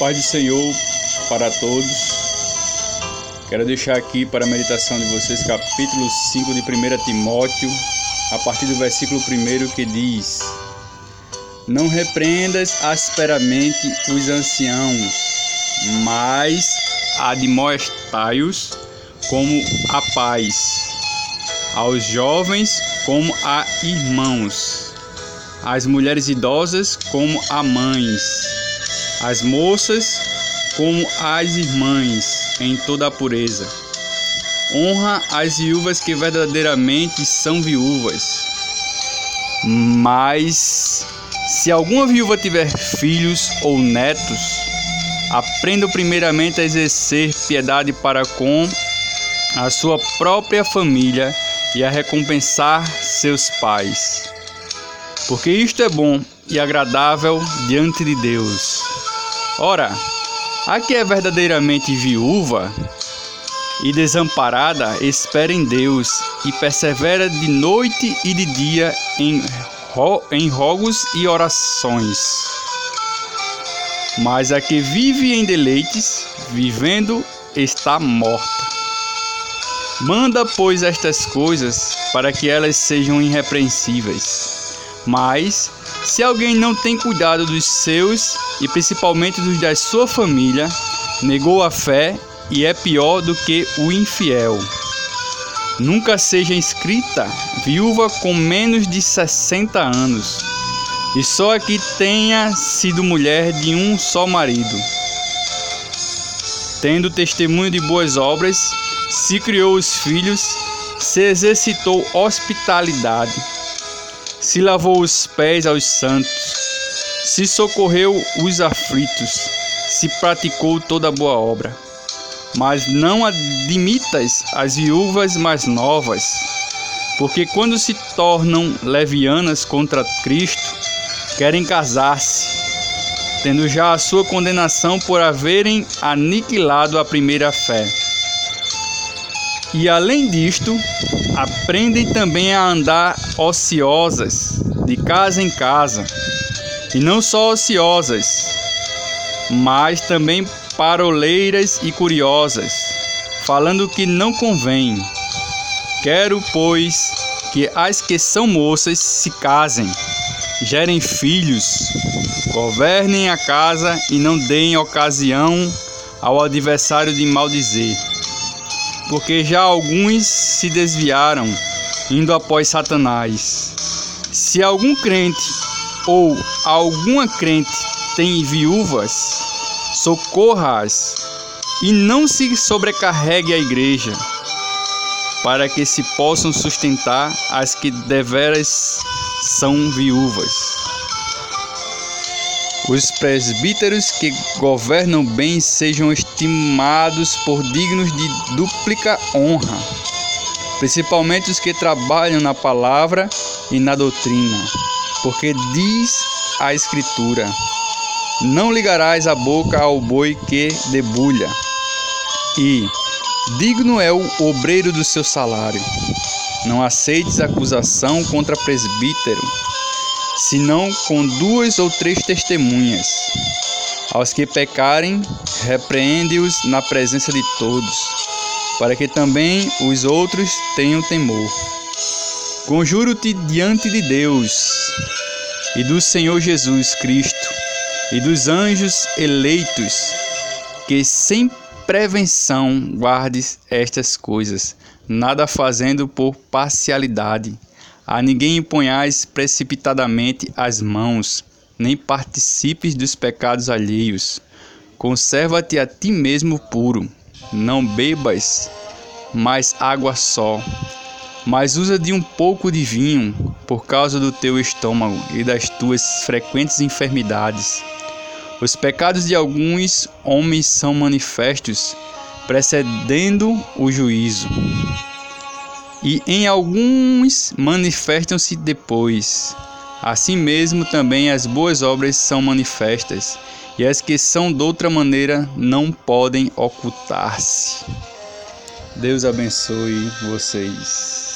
paz do Senhor para todos. Quero deixar aqui para a meditação de vocês capítulo 5 de 1 Timóteo, a partir do versículo 1 que diz: Não repreendas asperamente os anciãos, mas admoestai-os como a paz, aos jovens como a irmãos, às mulheres idosas como a mães as moças como as irmãs em toda a pureza. Honra as viúvas que verdadeiramente são viúvas. Mas se alguma viúva tiver filhos ou netos, aprenda primeiramente a exercer piedade para com a sua própria família e a recompensar seus pais. Porque isto é bom e agradável diante de Deus. Ora, a que é verdadeiramente viúva e desamparada, espera em Deus e persevera de noite e de dia em, ro em rogos e orações. Mas a que vive em deleites, vivendo, está morta. Manda, pois, estas coisas para que elas sejam irrepreensíveis. Mas, se alguém não tem cuidado dos seus e principalmente dos da sua família, negou a fé e é pior do que o infiel. Nunca seja inscrita viúva com menos de 60 anos, e só a que tenha sido mulher de um só marido. Tendo testemunho de boas obras, se criou os filhos, se exercitou hospitalidade se lavou os pés aos santos, se socorreu os aflitos, se praticou toda boa obra. Mas não admitas as viúvas mais novas, porque quando se tornam levianas contra Cristo, querem casar-se, tendo já a sua condenação por haverem aniquilado a primeira fé. E além disto, aprendem também a andar ociosas, de casa em casa, e não só ociosas, mas também paroleiras e curiosas, falando que não convém. Quero, pois, que as que são moças se casem, gerem filhos, governem a casa e não deem ocasião ao adversário de maldizer porque já alguns se desviaram, indo após Satanás. Se algum crente ou alguma crente tem viúvas, socorra-as e não se sobrecarregue a igreja, para que se possam sustentar as que deveras são viúvas. Os presbíteros que governam bem sejam estimados por dignos de dupla honra, principalmente os que trabalham na palavra e na doutrina, porque diz a Escritura: Não ligarás a boca ao boi que debulha, e digno é o obreiro do seu salário. Não aceites acusação contra presbítero senão com duas ou três testemunhas. Aos que pecarem, repreende-os na presença de todos, para que também os outros tenham temor. Conjuro-te diante de Deus e do Senhor Jesus Cristo e dos anjos eleitos, que sem prevenção guardes estas coisas, nada fazendo por parcialidade a ninguém imponhais precipitadamente as mãos, nem participes dos pecados alheios. Conserva-te a ti mesmo puro. Não bebas mais água só, mas usa de um pouco de vinho por causa do teu estômago e das tuas frequentes enfermidades. Os pecados de alguns homens são manifestos, precedendo o juízo e em alguns manifestam-se depois. Assim mesmo também as boas obras são manifestas, e as que são de outra maneira não podem ocultar-se. Deus abençoe vocês.